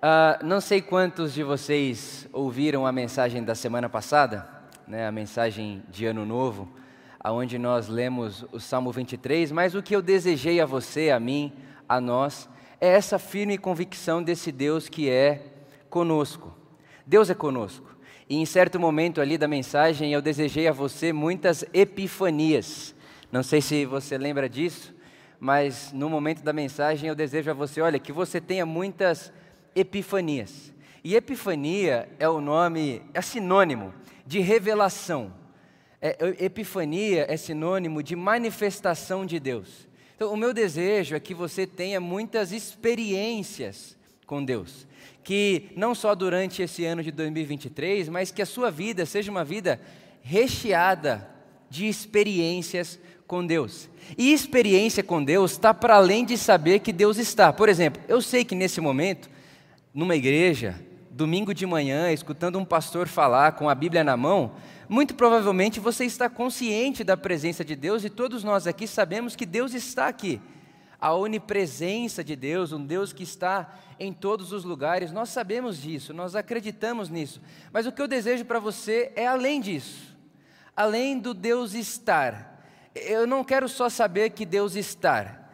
Uh, não sei quantos de vocês ouviram a mensagem da semana passada, né, a mensagem de Ano Novo, aonde nós lemos o Salmo 23, mas o que eu desejei a você, a mim, a nós, é essa firme convicção desse Deus que é conosco. Deus é conosco. E em certo momento ali da mensagem eu desejei a você muitas epifanias. Não sei se você lembra disso, mas no momento da mensagem eu desejo a você, olha, que você tenha muitas epifanias. E epifania é o nome, é sinônimo de revelação. É, epifania é sinônimo de manifestação de Deus. Então, o meu desejo é que você tenha muitas experiências com Deus. Que não só durante esse ano de 2023, mas que a sua vida seja uma vida recheada de experiências com Deus. E experiência com Deus está para além de saber que Deus está. Por exemplo, eu sei que nesse momento numa igreja, domingo de manhã, escutando um pastor falar com a Bíblia na mão, muito provavelmente você está consciente da presença de Deus e todos nós aqui sabemos que Deus está aqui. A onipresença de Deus, um Deus que está em todos os lugares, nós sabemos disso, nós acreditamos nisso. Mas o que eu desejo para você é além disso, além do Deus estar. Eu não quero só saber que Deus está,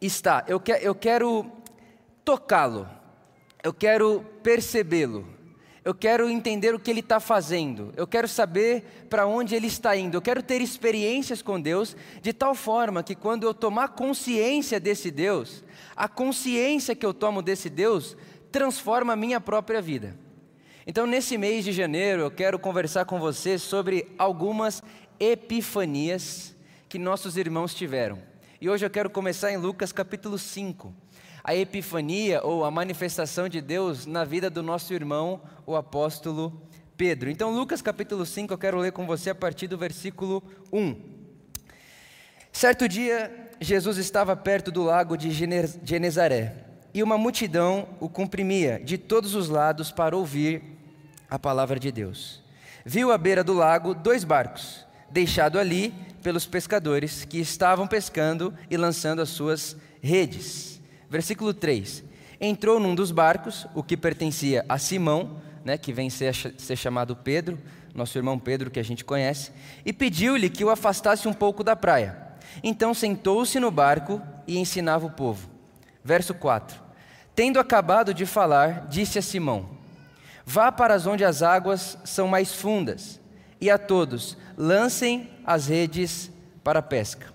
está, eu, que, eu quero tocá-lo eu quero percebê-lo, eu quero entender o que ele está fazendo, eu quero saber para onde ele está indo, eu quero ter experiências com Deus, de tal forma que quando eu tomar consciência desse Deus, a consciência que eu tomo desse Deus transforma a minha própria vida. Então, nesse mês de janeiro, eu quero conversar com você sobre algumas epifanias que nossos irmãos tiveram. E hoje eu quero começar em Lucas capítulo 5 a epifania ou a manifestação de Deus na vida do nosso irmão, o apóstolo Pedro. Então, Lucas capítulo 5, eu quero ler com você a partir do versículo 1. Certo dia, Jesus estava perto do lago de Genezaré e uma multidão o comprimia de todos os lados para ouvir a palavra de Deus. Viu à beira do lago dois barcos, deixados ali pelos pescadores que estavam pescando e lançando as suas redes. Versículo 3: Entrou num dos barcos, o que pertencia a Simão, né, que vem ser, ser chamado Pedro, nosso irmão Pedro que a gente conhece, e pediu-lhe que o afastasse um pouco da praia. Então sentou-se no barco e ensinava o povo. Verso 4: Tendo acabado de falar, disse a Simão: Vá para onde as águas são mais fundas, e a todos lancem as redes para a pesca.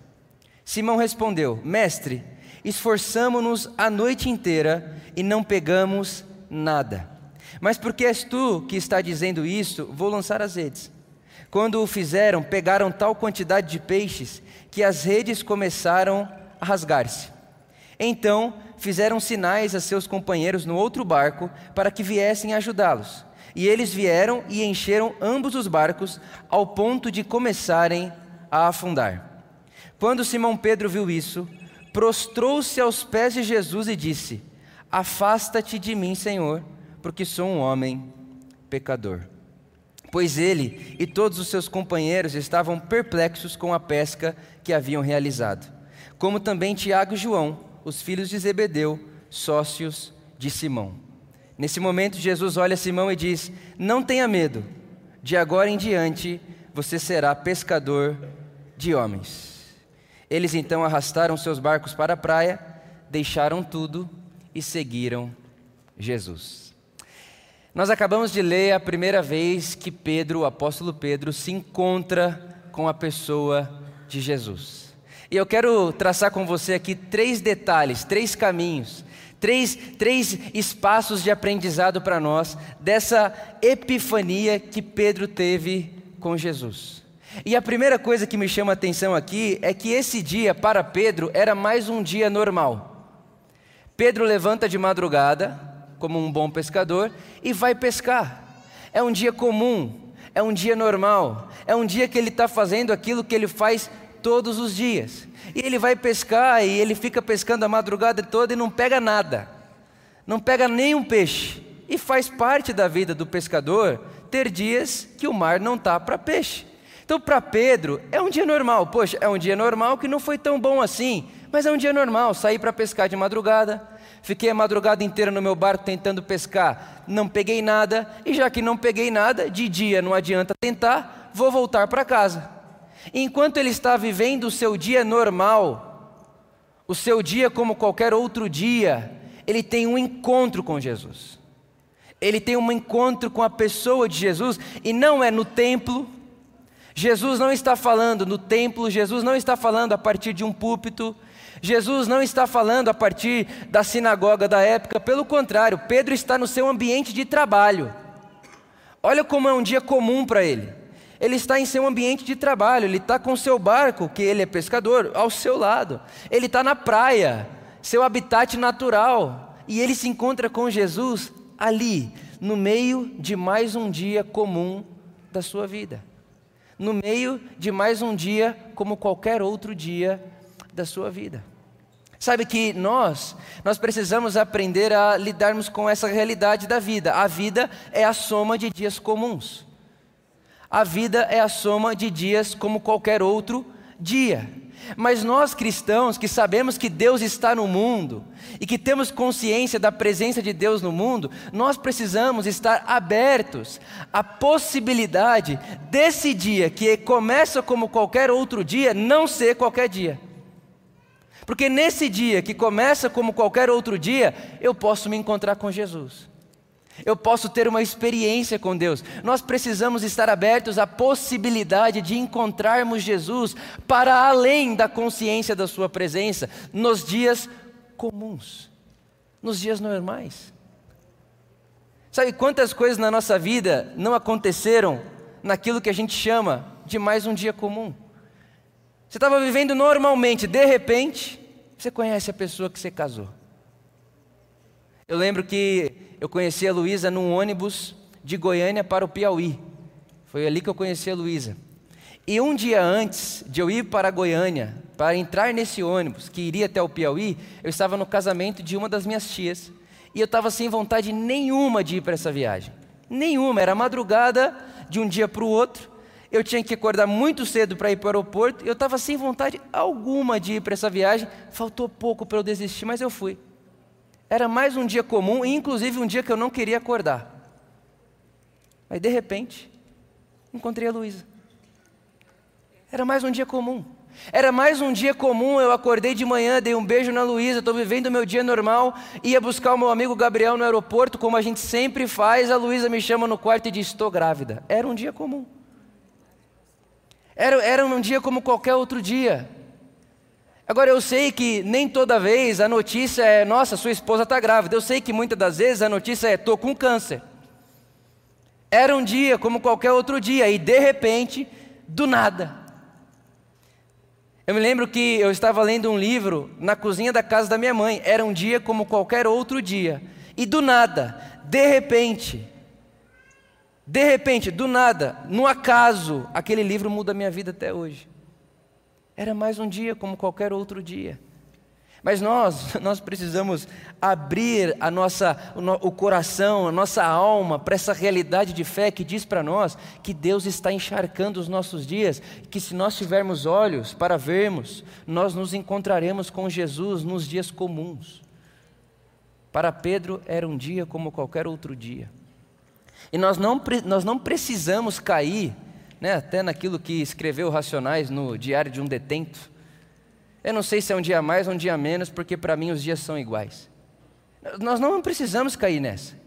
Simão respondeu: Mestre, esforçamo-nos a noite inteira e não pegamos nada. Mas porque és tu que está dizendo isso, vou lançar as redes. Quando o fizeram, pegaram tal quantidade de peixes que as redes começaram a rasgar-se. Então fizeram sinais a seus companheiros no outro barco para que viessem ajudá-los. E eles vieram e encheram ambos os barcos ao ponto de começarem a afundar. Quando Simão Pedro viu isso, prostrou-se aos pés de Jesus e disse: Afasta-te de mim, Senhor, porque sou um homem pecador. Pois ele e todos os seus companheiros estavam perplexos com a pesca que haviam realizado, como também Tiago e João, os filhos de Zebedeu, sócios de Simão. Nesse momento, Jesus olha Simão e diz: Não tenha medo, de agora em diante você será pescador de homens. Eles então arrastaram seus barcos para a praia, deixaram tudo e seguiram Jesus. Nós acabamos de ler a primeira vez que Pedro, o apóstolo Pedro, se encontra com a pessoa de Jesus. E eu quero traçar com você aqui três detalhes, três caminhos, três, três espaços de aprendizado para nós dessa epifania que Pedro teve com Jesus. E a primeira coisa que me chama a atenção aqui é que esse dia para Pedro era mais um dia normal. Pedro levanta de madrugada, como um bom pescador, e vai pescar. É um dia comum, é um dia normal, é um dia que ele está fazendo aquilo que ele faz todos os dias. E ele vai pescar e ele fica pescando a madrugada toda e não pega nada, não pega nenhum peixe. E faz parte da vida do pescador ter dias que o mar não está para peixe. Então, para Pedro, é um dia normal. Poxa, é um dia normal que não foi tão bom assim, mas é um dia normal sair para pescar de madrugada, Fiquei a madrugada inteira no meu barco tentando pescar, não peguei nada, e já que não peguei nada, de dia não adianta tentar, vou voltar para casa. Enquanto ele está vivendo o seu dia normal, o seu dia como qualquer outro dia, ele tem um encontro com Jesus. Ele tem um encontro com a pessoa de Jesus, e não é no templo, Jesus não está falando no templo, Jesus não está falando a partir de um púlpito, Jesus não está falando a partir da sinagoga da época, pelo contrário, Pedro está no seu ambiente de trabalho. Olha como é um dia comum para ele. Ele está em seu ambiente de trabalho, ele está com seu barco, que ele é pescador, ao seu lado. Ele está na praia, seu habitat natural. E ele se encontra com Jesus ali, no meio de mais um dia comum da sua vida. No meio de mais um dia como qualquer outro dia da sua vida. Sabe que nós, nós precisamos aprender a lidarmos com essa realidade da vida. A vida é a soma de dias comuns. A vida é a soma de dias como qualquer outro dia. Mas nós cristãos que sabemos que Deus está no mundo e que temos consciência da presença de Deus no mundo, nós precisamos estar abertos à possibilidade desse dia que começa como qualquer outro dia não ser qualquer dia. Porque nesse dia, que começa como qualquer outro dia, eu posso me encontrar com Jesus. Eu posso ter uma experiência com Deus. Nós precisamos estar abertos à possibilidade de encontrarmos Jesus para além da consciência da Sua presença, nos dias comuns, nos dias normais. Sabe quantas coisas na nossa vida não aconteceram naquilo que a gente chama de mais um dia comum? Você estava vivendo normalmente, de repente, você conhece a pessoa que você casou. Eu lembro que eu conheci a Luísa num ônibus de Goiânia para o Piauí. Foi ali que eu conheci a Luísa. E um dia antes de eu ir para Goiânia, para entrar nesse ônibus que iria até o Piauí, eu estava no casamento de uma das minhas tias. E eu estava sem vontade nenhuma de ir para essa viagem. Nenhuma, era madrugada de um dia para o outro eu tinha que acordar muito cedo para ir para o aeroporto, eu estava sem vontade alguma de ir para essa viagem, faltou pouco para eu desistir, mas eu fui. Era mais um dia comum, e inclusive um dia que eu não queria acordar. Aí de repente, encontrei a Luísa. Era mais um dia comum. Era mais um dia comum, eu acordei de manhã, dei um beijo na Luísa, estou vivendo meu dia normal, ia buscar o meu amigo Gabriel no aeroporto, como a gente sempre faz, a Luísa me chama no quarto e diz, estou grávida. Era um dia comum. Era, era um dia como qualquer outro dia. Agora eu sei que nem toda vez a notícia é: nossa, sua esposa está grávida. Eu sei que muitas das vezes a notícia é: estou com câncer. Era um dia como qualquer outro dia, e de repente, do nada. Eu me lembro que eu estava lendo um livro na cozinha da casa da minha mãe. Era um dia como qualquer outro dia. E do nada, de repente, de repente, do nada, no acaso, aquele livro muda a minha vida até hoje. Era mais um dia como qualquer outro dia. Mas nós, nós precisamos abrir a nossa, o, coração, a nossa alma para essa realidade de fé que diz para nós que Deus está encharcando os nossos dias, que se nós tivermos olhos para vermos, nós nos encontraremos com Jesus nos dias comuns. Para Pedro era um dia como qualquer outro dia. E nós não, nós não precisamos cair, né, até naquilo que escreveu Racionais no Diário de um Detento. Eu não sei se é um dia mais ou um dia menos, porque para mim os dias são iguais. Nós não precisamos cair nessa.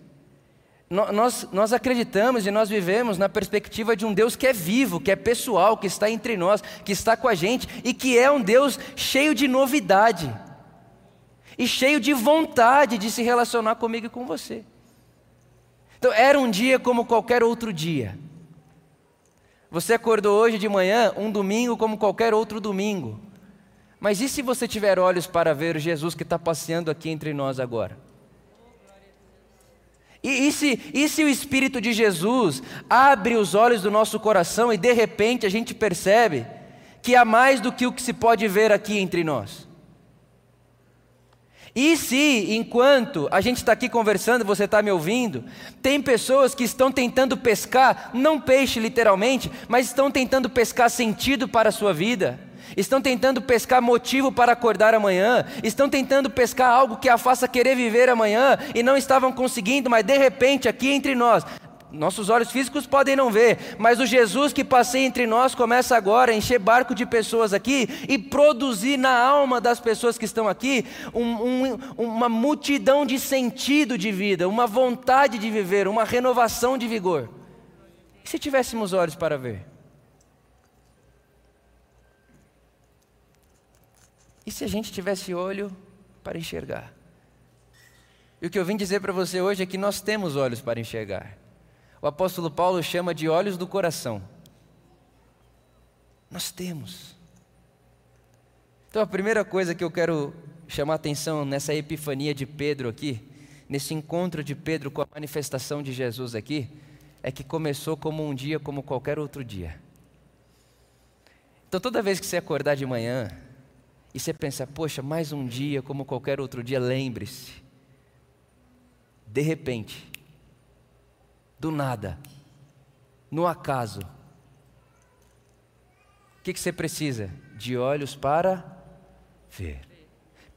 Nós, nós acreditamos e nós vivemos na perspectiva de um Deus que é vivo, que é pessoal, que está entre nós, que está com a gente e que é um Deus cheio de novidade e cheio de vontade de se relacionar comigo e com você. Então, era um dia como qualquer outro dia. Você acordou hoje de manhã, um domingo como qualquer outro domingo. Mas e se você tiver olhos para ver Jesus que está passeando aqui entre nós agora? E, e, se, e se o Espírito de Jesus abre os olhos do nosso coração e de repente a gente percebe que há mais do que o que se pode ver aqui entre nós? E se, enquanto a gente está aqui conversando, você está me ouvindo, tem pessoas que estão tentando pescar, não peixe literalmente, mas estão tentando pescar sentido para a sua vida, estão tentando pescar motivo para acordar amanhã, estão tentando pescar algo que a faça querer viver amanhã e não estavam conseguindo, mas de repente aqui entre nós, nossos olhos físicos podem não ver, mas o Jesus que passei entre nós começa agora a encher barco de pessoas aqui e produzir na alma das pessoas que estão aqui um, um, uma multidão de sentido de vida, uma vontade de viver, uma renovação de vigor. E se tivéssemos olhos para ver? E se a gente tivesse olho para enxergar? E o que eu vim dizer para você hoje é que nós temos olhos para enxergar o apóstolo Paulo chama de olhos do coração. Nós temos. Então a primeira coisa que eu quero chamar atenção nessa epifania de Pedro aqui, nesse encontro de Pedro com a manifestação de Jesus aqui, é que começou como um dia como qualquer outro dia. Então toda vez que você acordar de manhã e você pensar, poxa, mais um dia como qualquer outro dia, lembre-se, de repente, do nada, no acaso. O que, que você precisa? De olhos para ver.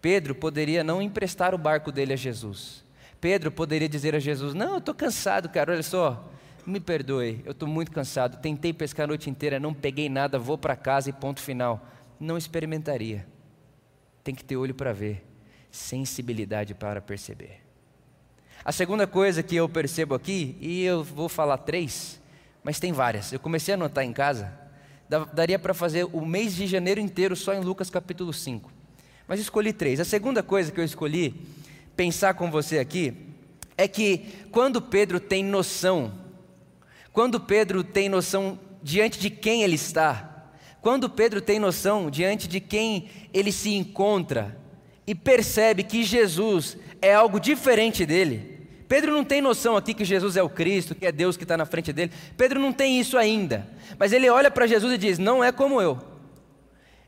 Pedro poderia não emprestar o barco dele a Jesus. Pedro poderia dizer a Jesus: Não, eu estou cansado, cara, olha só, me perdoe, eu estou muito cansado. Tentei pescar a noite inteira, não peguei nada, vou para casa e ponto final. Não experimentaria. Tem que ter olho para ver, sensibilidade para perceber. A segunda coisa que eu percebo aqui, e eu vou falar três, mas tem várias. Eu comecei a anotar em casa, daria para fazer o mês de janeiro inteiro só em Lucas capítulo 5. Mas escolhi três. A segunda coisa que eu escolhi pensar com você aqui é que quando Pedro tem noção, quando Pedro tem noção diante de quem ele está, quando Pedro tem noção diante de quem ele se encontra e percebe que Jesus é algo diferente dele, Pedro não tem noção aqui que Jesus é o Cristo, que é Deus que está na frente dele. Pedro não tem isso ainda. Mas ele olha para Jesus e diz: Não é como eu.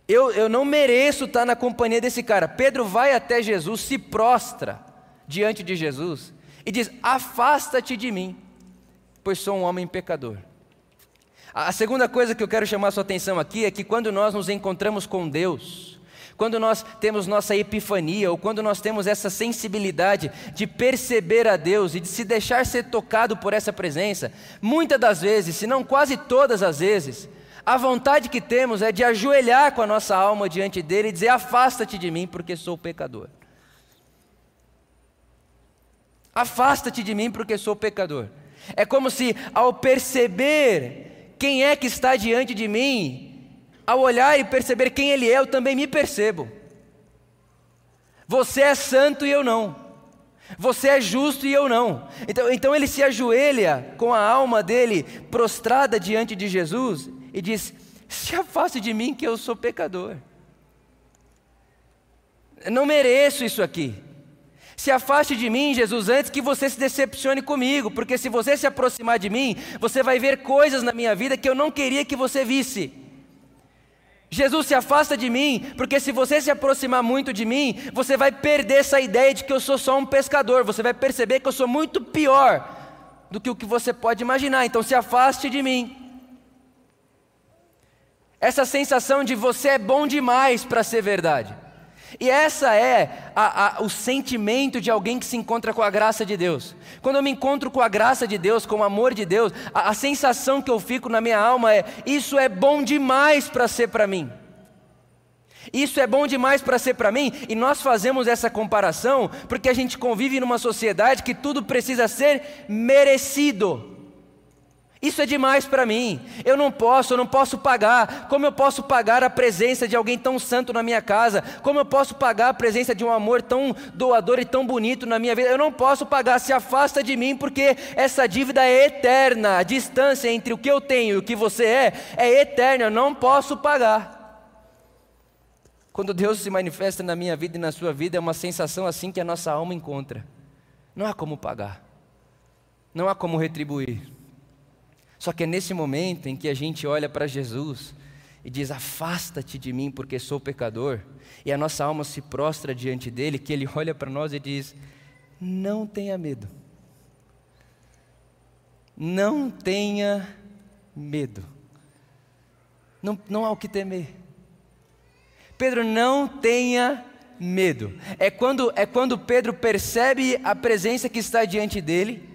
eu. Eu não mereço estar na companhia desse cara. Pedro vai até Jesus, se prostra diante de Jesus e diz: Afasta-te de mim, pois sou um homem pecador. A segunda coisa que eu quero chamar sua atenção aqui é que quando nós nos encontramos com Deus, quando nós temos nossa epifania, ou quando nós temos essa sensibilidade de perceber a Deus e de se deixar ser tocado por essa presença, muitas das vezes, se não quase todas as vezes, a vontade que temos é de ajoelhar com a nossa alma diante dele e dizer: Afasta-te de mim, porque sou pecador. Afasta-te de mim, porque sou pecador. É como se, ao perceber quem é que está diante de mim, ao olhar e perceber quem Ele é, eu também me percebo. Você é santo e eu não. Você é justo e eu não. Então, então ele se ajoelha com a alma dele prostrada diante de Jesus e diz: Se afaste de mim, que eu sou pecador. Não mereço isso aqui. Se afaste de mim, Jesus, antes que você se decepcione comigo, porque se você se aproximar de mim, você vai ver coisas na minha vida que eu não queria que você visse. Jesus se afasta de mim, porque se você se aproximar muito de mim, você vai perder essa ideia de que eu sou só um pescador, você vai perceber que eu sou muito pior do que o que você pode imaginar, então se afaste de mim. Essa sensação de você é bom demais para ser verdade. E essa é a, a, o sentimento de alguém que se encontra com a graça de Deus. Quando eu me encontro com a graça de Deus, com o amor de Deus, a, a sensação que eu fico na minha alma é: isso é bom demais para ser para mim. Isso é bom demais para ser para mim, e nós fazemos essa comparação porque a gente convive numa sociedade que tudo precisa ser merecido. Isso é demais para mim. Eu não posso, eu não posso pagar. Como eu posso pagar a presença de alguém tão santo na minha casa? Como eu posso pagar a presença de um amor tão doador e tão bonito na minha vida? Eu não posso pagar. Se afasta de mim, porque essa dívida é eterna. A distância entre o que eu tenho e o que você é é eterna. Eu não posso pagar. Quando Deus se manifesta na minha vida e na sua vida, é uma sensação assim que a nossa alma encontra. Não há como pagar. Não há como retribuir. Só que é nesse momento em que a gente olha para Jesus e diz: Afasta-te de mim, porque sou pecador, e a nossa alma se prostra diante dele, que ele olha para nós e diz: Não tenha medo. Não tenha medo. Não, não há o que temer. Pedro, não tenha medo. É quando, é quando Pedro percebe a presença que está diante dele,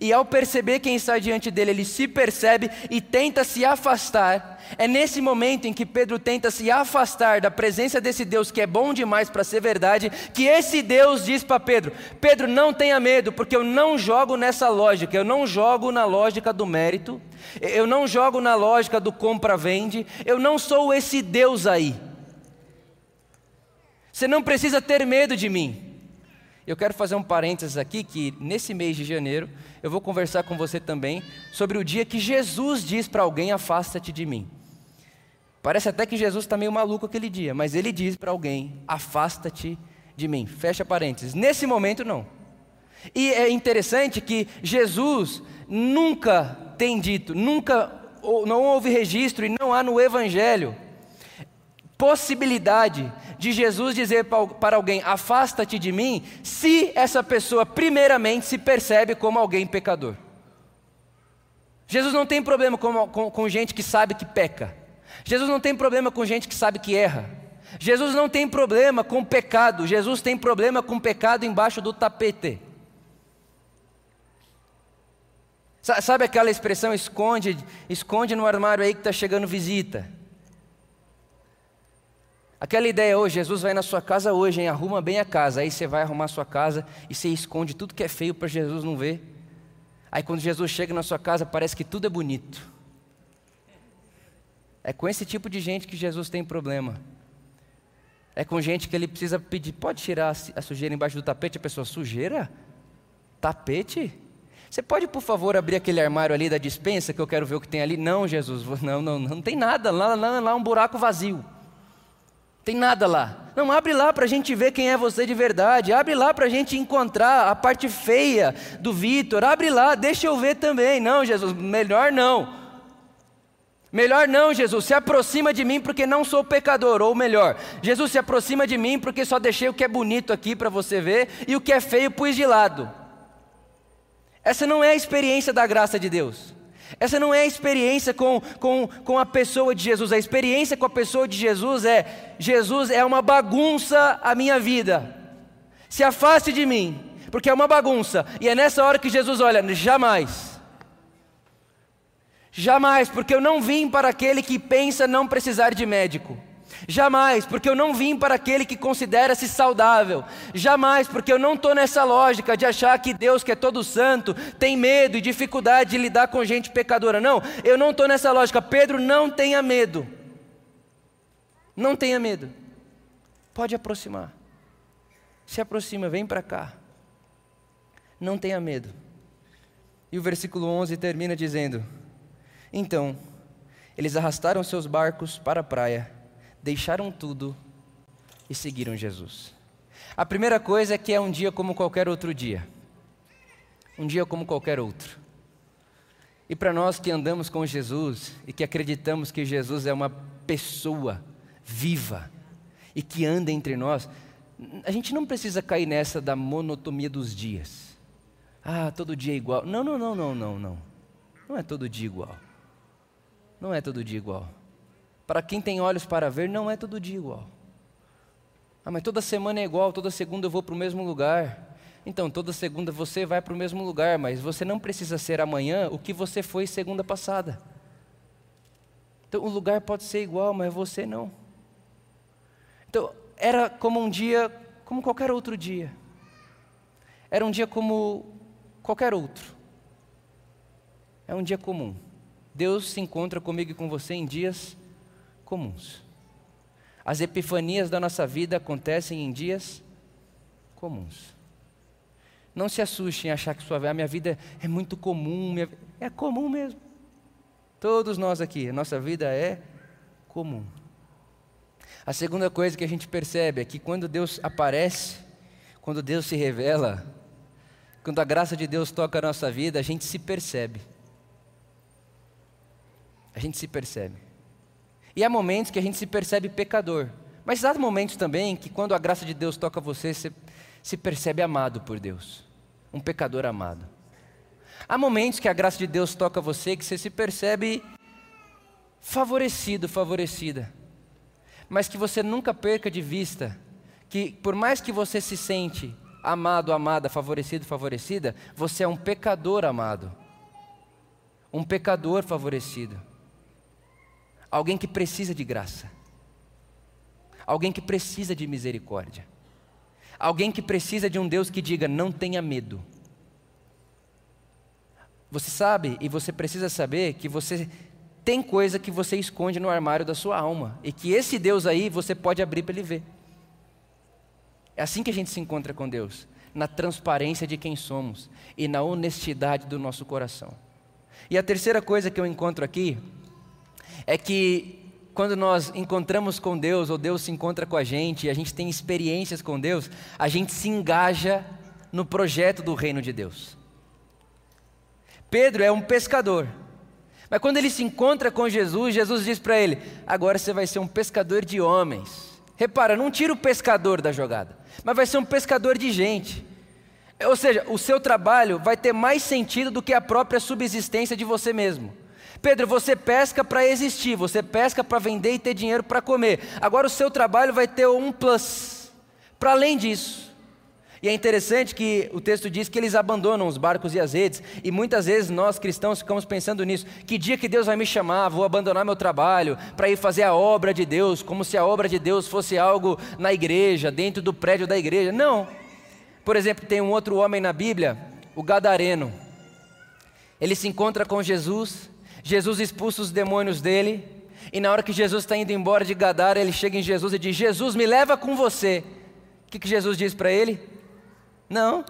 e ao perceber quem está diante dele, ele se percebe e tenta se afastar. É nesse momento em que Pedro tenta se afastar da presença desse Deus que é bom demais para ser verdade, que esse Deus diz para Pedro: Pedro, não tenha medo, porque eu não jogo nessa lógica, eu não jogo na lógica do mérito, eu não jogo na lógica do compra-vende, eu não sou esse Deus aí. Você não precisa ter medo de mim. Eu quero fazer um parênteses aqui que nesse mês de janeiro eu vou conversar com você também sobre o dia que Jesus diz para alguém: afasta-te de mim. Parece até que Jesus está meio maluco aquele dia, mas ele diz para alguém: afasta-te de mim. Fecha parênteses. Nesse momento, não. E é interessante que Jesus nunca tem dito, nunca, não houve registro e não há no Evangelho possibilidade de Jesus dizer para alguém: afasta-te de mim, se essa pessoa, primeiramente, se percebe como alguém pecador. Jesus não tem problema com, com, com gente que sabe que peca. Jesus não tem problema com gente que sabe que erra. Jesus não tem problema com pecado. Jesus tem problema com pecado embaixo do tapete. Sabe aquela expressão esconde, esconde no armário aí que está chegando visita? Aquela ideia hoje, Jesus vai na sua casa hoje, hein? arruma bem a casa. Aí você vai arrumar a sua casa e você esconde tudo que é feio para Jesus não ver. Aí quando Jesus chega na sua casa, parece que tudo é bonito. É com esse tipo de gente que Jesus tem problema. É com gente que ele precisa pedir, pode tirar a sujeira embaixo do tapete? A pessoa, sujeira? Tapete? Você pode, por favor, abrir aquele armário ali da dispensa que eu quero ver o que tem ali? Não, Jesus, não, não, não tem nada, lá, lá, lá um buraco vazio. Tem nada lá. Não, abre lá para a gente ver quem é você de verdade. Abre lá para a gente encontrar a parte feia do Vitor. Abre lá, deixa eu ver também. Não, Jesus, melhor não. Melhor não, Jesus, se aproxima de mim porque não sou pecador. Ou melhor, Jesus se aproxima de mim porque só deixei o que é bonito aqui para você ver e o que é feio pus de lado. Essa não é a experiência da graça de Deus. Essa não é a experiência com, com, com a pessoa de Jesus. A experiência com a pessoa de Jesus é: Jesus é uma bagunça a minha vida. Se afaste de mim, porque é uma bagunça. E é nessa hora que Jesus olha: jamais. Jamais, porque eu não vim para aquele que pensa não precisar de médico. Jamais, porque eu não vim para aquele que considera-se saudável. Jamais, porque eu não estou nessa lógica de achar que Deus, que é todo santo, tem medo e dificuldade de lidar com gente pecadora. Não, eu não estou nessa lógica. Pedro, não tenha medo. Não tenha medo. Pode aproximar. Se aproxima, vem para cá. Não tenha medo. E o versículo 11 termina dizendo: Então, eles arrastaram seus barcos para a praia deixaram tudo e seguiram Jesus. A primeira coisa é que é um dia como qualquer outro dia. Um dia como qualquer outro. E para nós que andamos com Jesus e que acreditamos que Jesus é uma pessoa viva e que anda entre nós, a gente não precisa cair nessa da monotonia dos dias. Ah, todo dia é igual. Não, não, não, não, não, não. Não é todo dia igual. Não é todo dia igual. Para quem tem olhos para ver, não é todo dia igual. Ah, mas toda semana é igual, toda segunda eu vou para o mesmo lugar. Então, toda segunda você vai para o mesmo lugar, mas você não precisa ser amanhã o que você foi segunda passada. Então, o lugar pode ser igual, mas você não. Então, era como um dia, como qualquer outro dia. Era um dia como qualquer outro. É um dia comum. Deus se encontra comigo e com você em dias comuns. As epifanias da nossa vida acontecem em dias comuns. Não se assuste em achar que sua a minha vida é muito comum, minha, é comum mesmo. Todos nós aqui, a nossa vida é comum. A segunda coisa que a gente percebe é que quando Deus aparece, quando Deus se revela, quando a graça de Deus toca a nossa vida, a gente se percebe. A gente se percebe. E há momentos que a gente se percebe pecador. Mas há momentos também que, quando a graça de Deus toca você, você se percebe amado por Deus. Um pecador amado. Há momentos que a graça de Deus toca você que você se percebe favorecido, favorecida. mas que você nunca perca de vista que, por mais que você se sente amado, amada, favorecido, favorecida, você é um pecador amado, um pecador favorecido, alguém que precisa de graça, alguém que precisa de misericórdia, alguém que precisa de um Deus que diga: não tenha medo. Você sabe e você precisa saber que você tem coisa que você esconde no armário da sua alma e que esse Deus aí você pode abrir para ele ver. É assim que a gente se encontra com Deus, na transparência de quem somos e na honestidade do nosso coração. E a terceira coisa que eu encontro aqui é que quando nós encontramos com Deus, ou Deus se encontra com a gente, e a gente tem experiências com Deus, a gente se engaja no projeto do reino de Deus. Pedro é um pescador. Mas quando ele se encontra com Jesus, Jesus diz para ele: agora você vai ser um pescador de homens. Repara, não tira o pescador da jogada, mas vai ser um pescador de gente. Ou seja, o seu trabalho vai ter mais sentido do que a própria subsistência de você mesmo. Pedro, você pesca para existir, você pesca para vender e ter dinheiro para comer. Agora o seu trabalho vai ter um plus, para além disso. E é interessante que o texto diz que eles abandonam os barcos e as redes, e muitas vezes nós cristãos ficamos pensando nisso: que dia que Deus vai me chamar, vou abandonar meu trabalho para ir fazer a obra de Deus, como se a obra de Deus fosse algo na igreja, dentro do prédio da igreja. Não. Por exemplo, tem um outro homem na Bíblia, o Gadareno. Ele se encontra com Jesus, Jesus expulsa os demônios dele, e na hora que Jesus está indo embora de Gadara, ele chega em Jesus e diz: Jesus, me leva com você. O que, que Jesus diz para ele? Não.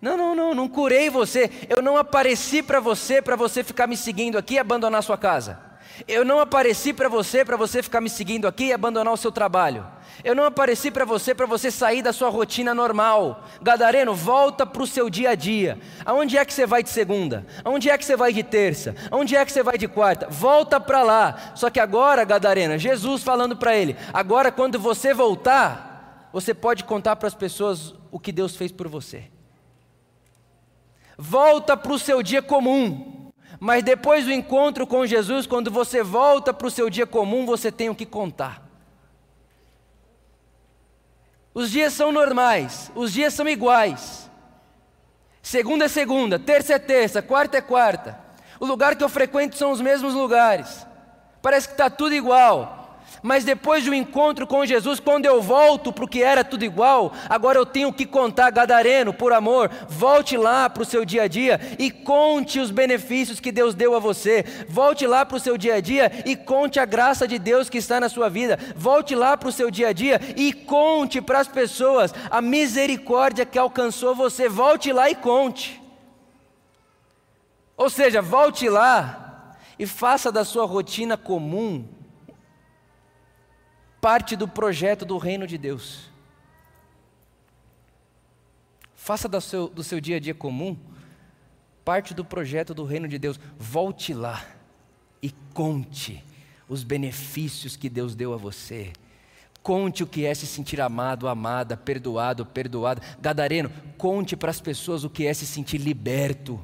Não, não, não, não curei você. Eu não apareci para você para você ficar me seguindo aqui e abandonar sua casa. Eu não apareci para você para você ficar me seguindo aqui e abandonar o seu trabalho. Eu não apareci para você para você sair da sua rotina normal. Gadareno, volta para o seu dia a dia. Aonde é que você vai de segunda? Aonde é que você vai de terça? Aonde é que você vai de quarta? Volta para lá. Só que agora, Gadarena, Jesus falando para ele: agora quando você voltar, você pode contar para as pessoas o que Deus fez por você. Volta para o seu dia comum. Mas depois do encontro com Jesus, quando você volta para o seu dia comum, você tem o que contar. Os dias são normais, os dias são iguais. Segunda é segunda, terça é terça, quarta é quarta. O lugar que eu frequento são os mesmos lugares. Parece que está tudo igual. Mas depois do encontro com Jesus, quando eu volto para o que era tudo igual, agora eu tenho que contar, Gadareno, por amor, volte lá para o seu dia a dia e conte os benefícios que Deus deu a você. Volte lá para o seu dia a dia e conte a graça de Deus que está na sua vida. Volte lá para o seu dia a dia e conte para as pessoas a misericórdia que alcançou você. Volte lá e conte. Ou seja, volte lá e faça da sua rotina comum parte do projeto do reino de Deus. Faça do seu, do seu dia a dia comum parte do projeto do reino de Deus. Volte lá e conte os benefícios que Deus deu a você. Conte o que é se sentir amado, amada, perdoado, perdoada. Gadareno, conte para as pessoas o que é se sentir liberto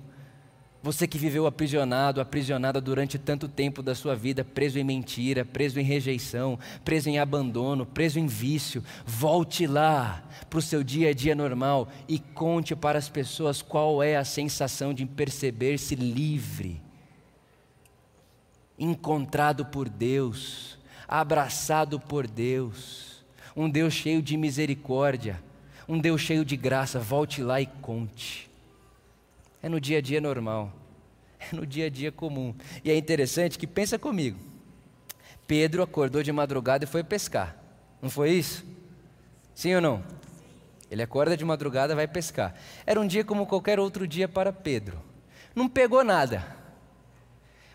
você que viveu aprisionado, aprisionada durante tanto tempo da sua vida, preso em mentira, preso em rejeição, preso em abandono, preso em vício, volte lá para o seu dia a dia normal e conte para as pessoas qual é a sensação de perceber-se livre, encontrado por Deus, abraçado por Deus, um Deus cheio de misericórdia, um Deus cheio de graça. Volte lá e conte. É no dia a dia normal. É no dia a dia comum. E é interessante que pensa comigo. Pedro acordou de madrugada e foi pescar. Não foi isso? Sim ou não? Ele acorda de madrugada e vai pescar. Era um dia como qualquer outro dia para Pedro. Não pegou nada.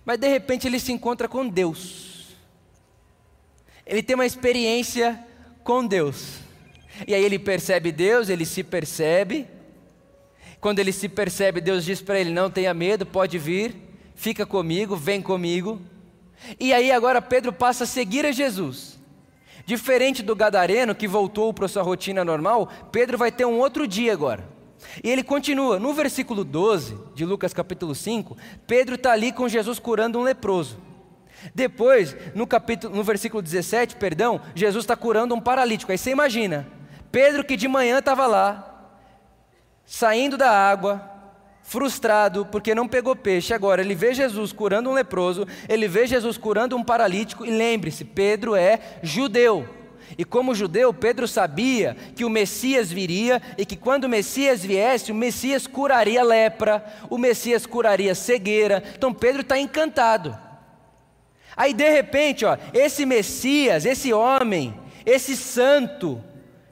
Mas de repente ele se encontra com Deus. Ele tem uma experiência com Deus. E aí ele percebe Deus, ele se percebe, quando ele se percebe, Deus diz para ele: Não tenha medo, pode vir, fica comigo, vem comigo. E aí agora Pedro passa a seguir a Jesus. Diferente do gadareno que voltou para sua rotina normal, Pedro vai ter um outro dia agora. E ele continua, no versículo 12 de Lucas capítulo 5, Pedro está ali com Jesus curando um leproso. Depois, no capítulo, no versículo 17, perdão, Jesus está curando um paralítico. Aí você imagina, Pedro que de manhã estava lá, saindo da água, frustrado porque não pegou peixe. Agora ele vê Jesus curando um leproso, ele vê Jesus curando um paralítico e lembre-se, Pedro é judeu. E como judeu, Pedro sabia que o Messias viria e que quando o Messias viesse, o Messias curaria lepra, o Messias curaria cegueira. Então Pedro está encantado. Aí de repente, ó, esse Messias, esse homem, esse santo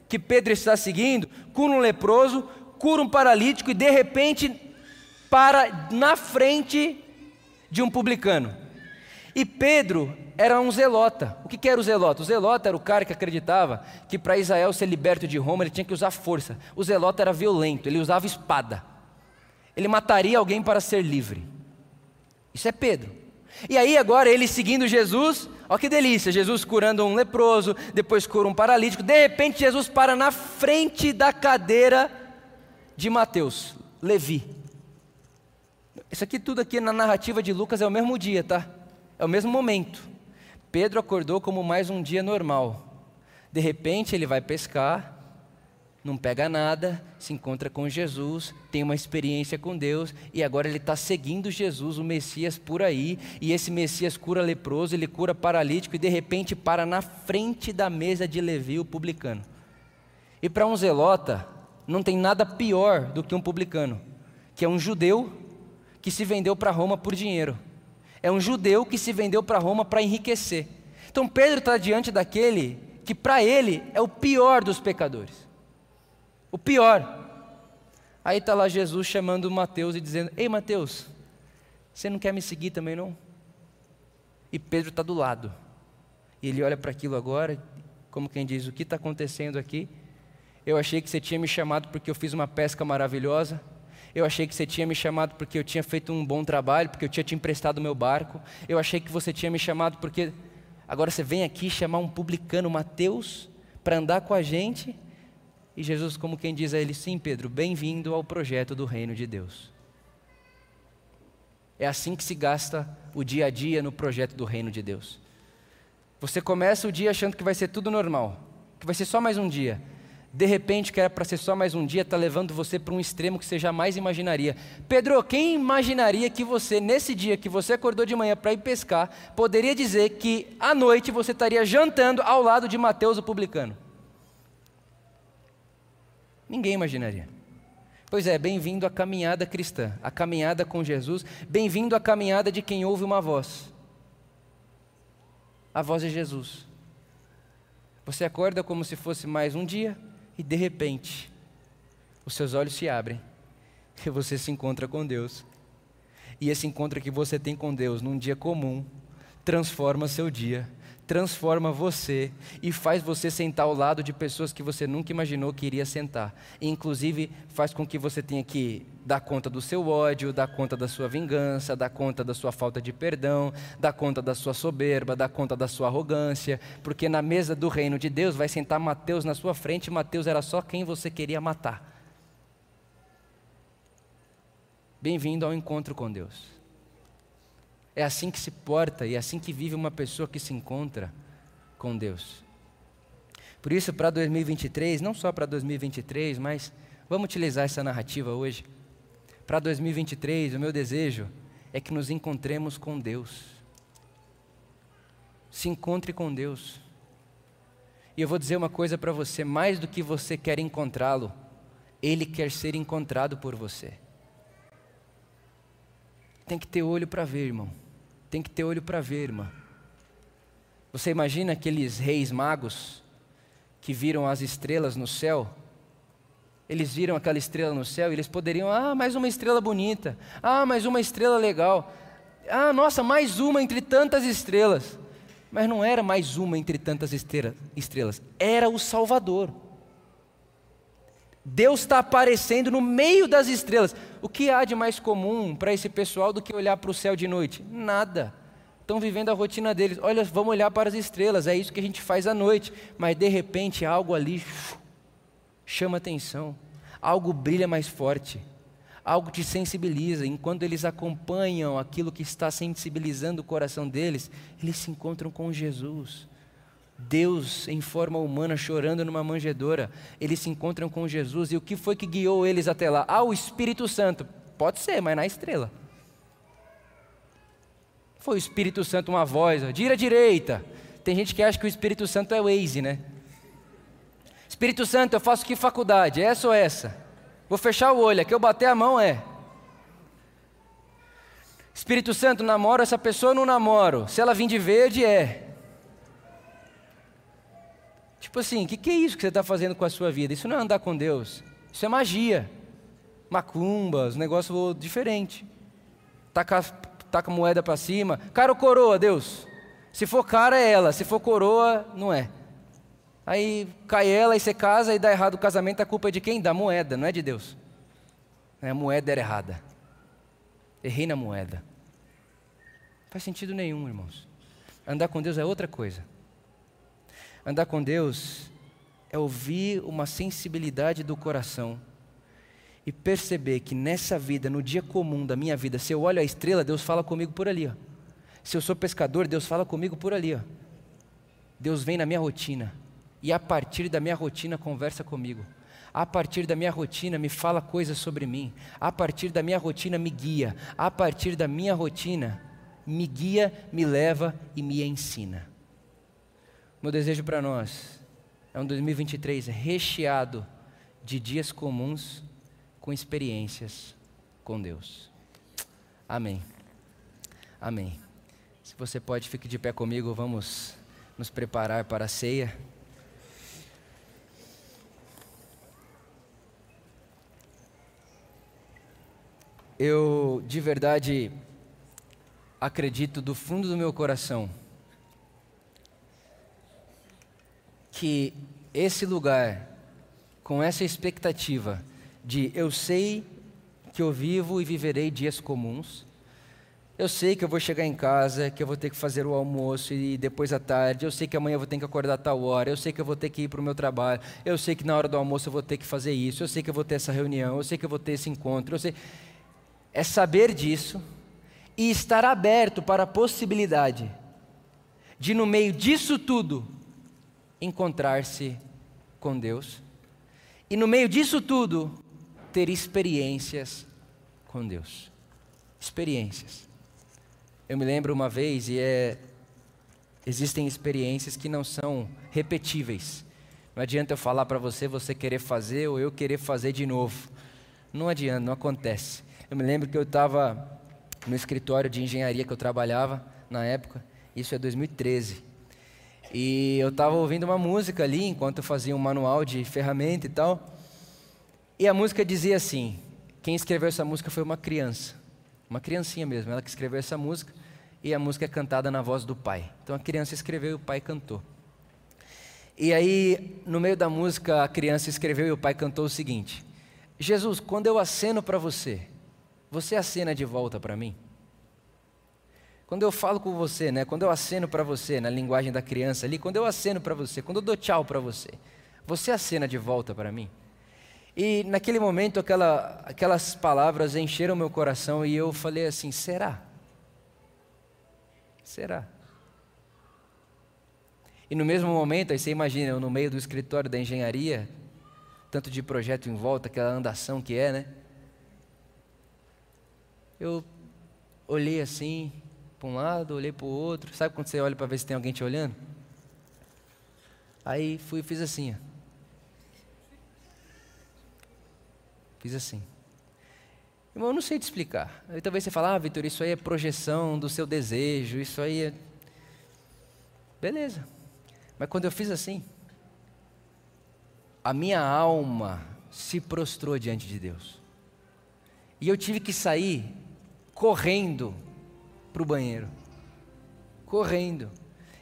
que Pedro está seguindo, cura um leproso, cura um paralítico e de repente para na frente de um publicano. E Pedro era um zelota. O que, era o zelota? O zelota era o cara que acreditava que para Israel ser liberto de Roma ele tinha que usar força. O zelota era violento, ele usava espada. Ele mataria alguém para ser livre. Isso é Pedro. E aí agora ele seguindo Jesus, olha que delícia, Jesus curando um leproso, depois cura um paralítico. De repente Jesus para na frente da cadeira de Mateus, Levi. Isso aqui tudo aqui na narrativa de Lucas é o mesmo dia, tá? É o mesmo momento. Pedro acordou como mais um dia normal. De repente ele vai pescar, não pega nada, se encontra com Jesus, tem uma experiência com Deus e agora ele está seguindo Jesus, o Messias, por aí. E esse Messias cura leproso, ele cura paralítico e de repente para na frente da mesa de Levi, o publicano. E para um zelota, não tem nada pior do que um publicano, que é um judeu que se vendeu para Roma por dinheiro. É um judeu que se vendeu para Roma para enriquecer. Então Pedro está diante daquele que para ele é o pior dos pecadores. O pior. Aí está lá Jesus chamando Mateus e dizendo: Ei Mateus, você não quer me seguir também não? E Pedro está do lado. E ele olha para aquilo agora, como quem diz: O que está acontecendo aqui? Eu achei que você tinha me chamado porque eu fiz uma pesca maravilhosa. Eu achei que você tinha me chamado porque eu tinha feito um bom trabalho, porque eu tinha te emprestado meu barco. Eu achei que você tinha me chamado porque agora você vem aqui chamar um publicano, Mateus, para andar com a gente. E Jesus, como quem diz a ele: Sim, Pedro, bem-vindo ao projeto do reino de Deus. É assim que se gasta o dia a dia no projeto do reino de Deus. Você começa o dia achando que vai ser tudo normal, que vai ser só mais um dia de repente, que era para ser só mais um dia, está levando você para um extremo que você jamais imaginaria. Pedro, quem imaginaria que você, nesse dia que você acordou de manhã para ir pescar, poderia dizer que à noite você estaria jantando ao lado de Mateus, o publicano? Ninguém imaginaria. Pois é, bem-vindo à caminhada cristã, à caminhada com Jesus, bem-vindo à caminhada de quem ouve uma voz. A voz é Jesus. Você acorda como se fosse mais um dia, e de repente, os seus olhos se abrem e você se encontra com Deus. E esse encontro que você tem com Deus num dia comum transforma seu dia, transforma você e faz você sentar ao lado de pessoas que você nunca imaginou que iria sentar. E, inclusive, faz com que você tenha que dar conta do seu ódio, dar conta da sua vingança, dar conta da sua falta de perdão, dar conta da sua soberba, dar conta da sua arrogância, porque na mesa do reino de Deus vai sentar Mateus na sua frente, e Mateus era só quem você queria matar. Bem-vindo ao encontro com Deus. É assim que se porta e é assim que vive uma pessoa que se encontra com Deus. Por isso, para 2023, não só para 2023, mas vamos utilizar essa narrativa hoje. Para 2023, o meu desejo é que nos encontremos com Deus. Se encontre com Deus. E eu vou dizer uma coisa para você: mais do que você quer encontrá-lo, Ele quer ser encontrado por você. Tem que ter olho para ver, irmão. Tem que ter olho para ver, irmã. Você imagina aqueles reis magos que viram as estrelas no céu? Eles viram aquela estrela no céu e eles poderiam, ah, mais uma estrela bonita, ah, mais uma estrela legal, ah, nossa, mais uma entre tantas estrelas. Mas não era mais uma entre tantas estrelas, era o Salvador. Deus está aparecendo no meio das estrelas. O que há de mais comum para esse pessoal do que olhar para o céu de noite? Nada. Estão vivendo a rotina deles. Olha, vamos olhar para as estrelas, é isso que a gente faz à noite. Mas de repente algo ali chama atenção. Algo brilha mais forte. algo te sensibiliza. Enquanto eles acompanham aquilo que está sensibilizando o coração deles, eles se encontram com Jesus. Deus em forma humana chorando numa manjedoura. Eles se encontram com Jesus. E o que foi que guiou eles até lá? Ah, o Espírito Santo. Pode ser, mas na estrela. Foi o Espírito Santo uma voz, gira à direita. Tem gente que acha que o Espírito Santo é Waze, né? Espírito Santo, eu faço que faculdade? Essa ou essa? Vou fechar o olho, aqui eu bater a mão é. Espírito Santo, namoro essa pessoa ou não namoro? Se ela vir de verde, é. Tipo assim, o que, que é isso que você está fazendo com a sua vida? Isso não é andar com Deus. Isso é magia. Macumbas, negócio diferente. Taca, taca moeda para cima. Cara ou coroa, Deus? Se for cara, é ela. Se for coroa, não é. Aí cai ela e você casa e dá errado o casamento, a culpa é de quem? Da moeda, não é de Deus. A moeda era errada. Errei na moeda. Não faz sentido nenhum, irmãos. Andar com Deus é outra coisa. Andar com Deus é ouvir uma sensibilidade do coração e perceber que nessa vida, no dia comum da minha vida, se eu olho a estrela, Deus fala comigo por ali. Ó. Se eu sou pescador, Deus fala comigo por ali. Ó. Deus vem na minha rotina e a partir da minha rotina conversa comigo. A partir da minha rotina me fala coisas sobre mim. A partir da minha rotina me guia. A partir da minha rotina me guia, me leva e me ensina. Meu desejo para nós é um 2023 recheado de dias comuns com experiências com Deus. Amém. Amém. Se você pode, fique de pé comigo, vamos nos preparar para a ceia. eu de verdade acredito do fundo do meu coração que esse lugar, com essa expectativa de eu sei que eu vivo e viverei dias comuns, eu sei que eu vou chegar em casa, que eu vou ter que fazer o almoço e depois à tarde. Eu sei que amanhã eu vou ter que acordar a tal hora. Eu sei que eu vou ter que ir para o meu trabalho. Eu sei que na hora do almoço eu vou ter que fazer isso. Eu sei que eu vou ter essa reunião. Eu sei que eu vou ter esse encontro. Eu sei é saber disso e estar aberto para a possibilidade de, no meio disso tudo, encontrar-se com Deus e, no meio disso tudo, ter experiências com Deus. Experiências. Eu me lembro uma vez, e é. Existem experiências que não são repetíveis. Não adianta eu falar para você, você querer fazer ou eu querer fazer de novo. Não adianta, não acontece. Eu me lembro que eu estava no escritório de engenharia que eu trabalhava na época, isso é 2013. E eu estava ouvindo uma música ali enquanto eu fazia um manual de ferramenta e tal. E a música dizia assim: quem escreveu essa música foi uma criança, uma criancinha mesmo, ela que escreveu essa música. E a música é cantada na voz do pai. Então a criança escreveu e o pai cantou. E aí, no meio da música, a criança escreveu e o pai cantou o seguinte: Jesus, quando eu aceno para você, você acena de volta para mim? Quando eu falo com você, né? Quando eu aceno para você na linguagem da criança ali, quando eu aceno para você, quando eu dou tchau para você, você acena de volta para mim? E naquele momento aquela, aquelas palavras encheram meu coração e eu falei assim: será? Será? E no mesmo momento, aí você imagina, eu no meio do escritório da engenharia, tanto de projeto em volta, aquela andação que é, né? eu olhei assim, para um lado, olhei para o outro. Sabe quando você olha para ver se tem alguém te olhando? Aí fui fiz assim. Ó. Fiz assim. Irmão, eu não sei te explicar. Aí talvez você fale, ah, Vitor, isso aí é projeção do seu desejo, isso aí é. Beleza. Mas quando eu fiz assim, a minha alma se prostrou diante de Deus. E eu tive que sair correndo para o banheiro. Correndo.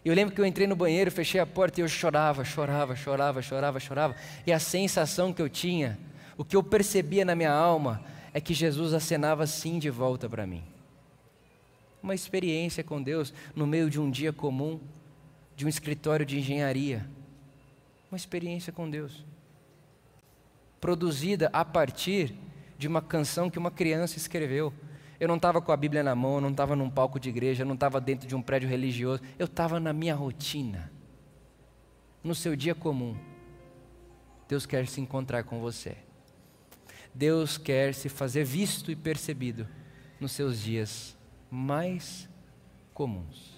Eu lembro que eu entrei no banheiro, fechei a porta e eu chorava, chorava, chorava, chorava, chorava. E a sensação que eu tinha, o que eu percebia na minha alma, é que Jesus acenava assim de volta para mim. Uma experiência com Deus no meio de um dia comum, de um escritório de engenharia. Uma experiência com Deus. Produzida a partir de uma canção que uma criança escreveu. Eu não estava com a Bíblia na mão, eu não estava num palco de igreja, eu não estava dentro de um prédio religioso, eu estava na minha rotina, no seu dia comum. Deus quer se encontrar com você. Deus quer se fazer visto e percebido nos seus dias mais comuns.